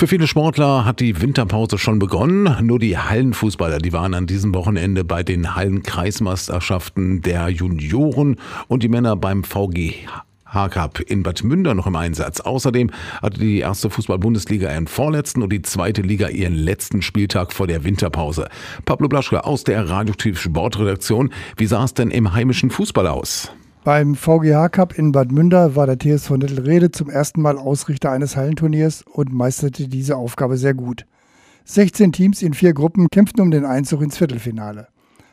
Für viele Sportler hat die Winterpause schon begonnen. Nur die Hallenfußballer, die waren an diesem Wochenende bei den Hallenkreismeisterschaften der Junioren und die Männer beim VG H-Cup in Bad Münder noch im Einsatz. Außerdem hatte die erste Fußball-Bundesliga ihren vorletzten und die zweite Liga ihren letzten Spieltag vor der Winterpause. Pablo Blaschke aus der Radioaktiv Sportredaktion. Wie sah es denn im heimischen Fußball aus? Beim VGH Cup in Bad Münder war der TSV Nettelrede zum ersten Mal Ausrichter eines Hallenturniers und meisterte diese Aufgabe sehr gut. 16 Teams in vier Gruppen kämpften um den Einzug ins Viertelfinale.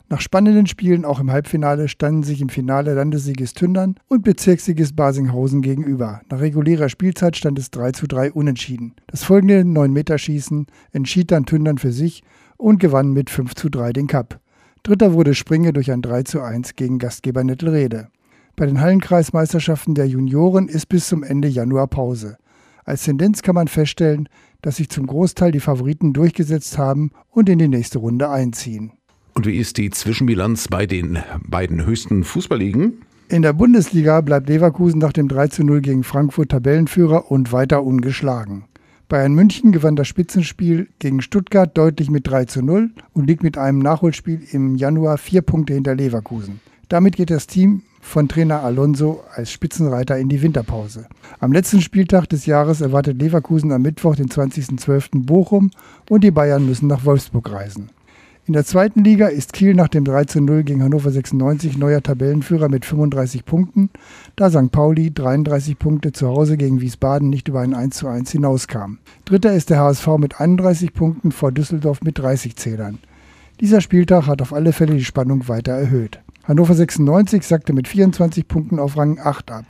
Nach spannenden Spielen auch im Halbfinale standen sich im Finale Landessieges Tündern und Bezirkssieges Basinghausen gegenüber. Nach regulärer Spielzeit stand es 3 zu 3 unentschieden. Das folgende 9-Meterschießen entschied dann Tündern für sich und gewann mit 5 zu 3 den Cup. Dritter wurde Springe durch ein 3 zu 1 gegen Gastgeber Nettelrede. Bei den Hallenkreismeisterschaften der Junioren ist bis zum Ende Januar Pause. Als Tendenz kann man feststellen, dass sich zum Großteil die Favoriten durchgesetzt haben und in die nächste Runde einziehen. Und wie ist die Zwischenbilanz bei den beiden höchsten Fußballligen? In der Bundesliga bleibt Leverkusen nach dem 3 zu 0 gegen Frankfurt Tabellenführer und weiter ungeschlagen. Bayern München gewann das Spitzenspiel gegen Stuttgart deutlich mit 3 zu 0 und liegt mit einem Nachholspiel im Januar vier Punkte hinter Leverkusen. Damit geht das Team von Trainer Alonso als Spitzenreiter in die Winterpause. Am letzten Spieltag des Jahres erwartet Leverkusen am Mittwoch, den 20.12. Bochum und die Bayern müssen nach Wolfsburg reisen. In der zweiten Liga ist Kiel nach dem 13-0 gegen Hannover 96 neuer Tabellenführer mit 35 Punkten, da St. Pauli 33 Punkte zu Hause gegen Wiesbaden nicht über ein 1:1 hinauskam. Dritter ist der HSV mit 31 Punkten vor Düsseldorf mit 30 Zählern. Dieser Spieltag hat auf alle Fälle die Spannung weiter erhöht. Hannover 96 sackte mit 24 Punkten auf Rang 8 ab.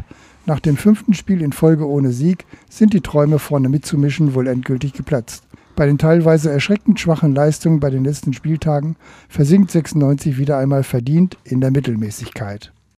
Nach dem fünften Spiel in Folge ohne Sieg sind die Träume vorne mitzumischen wohl endgültig geplatzt. Bei den teilweise erschreckend schwachen Leistungen bei den letzten Spieltagen versinkt 96 wieder einmal verdient in der Mittelmäßigkeit.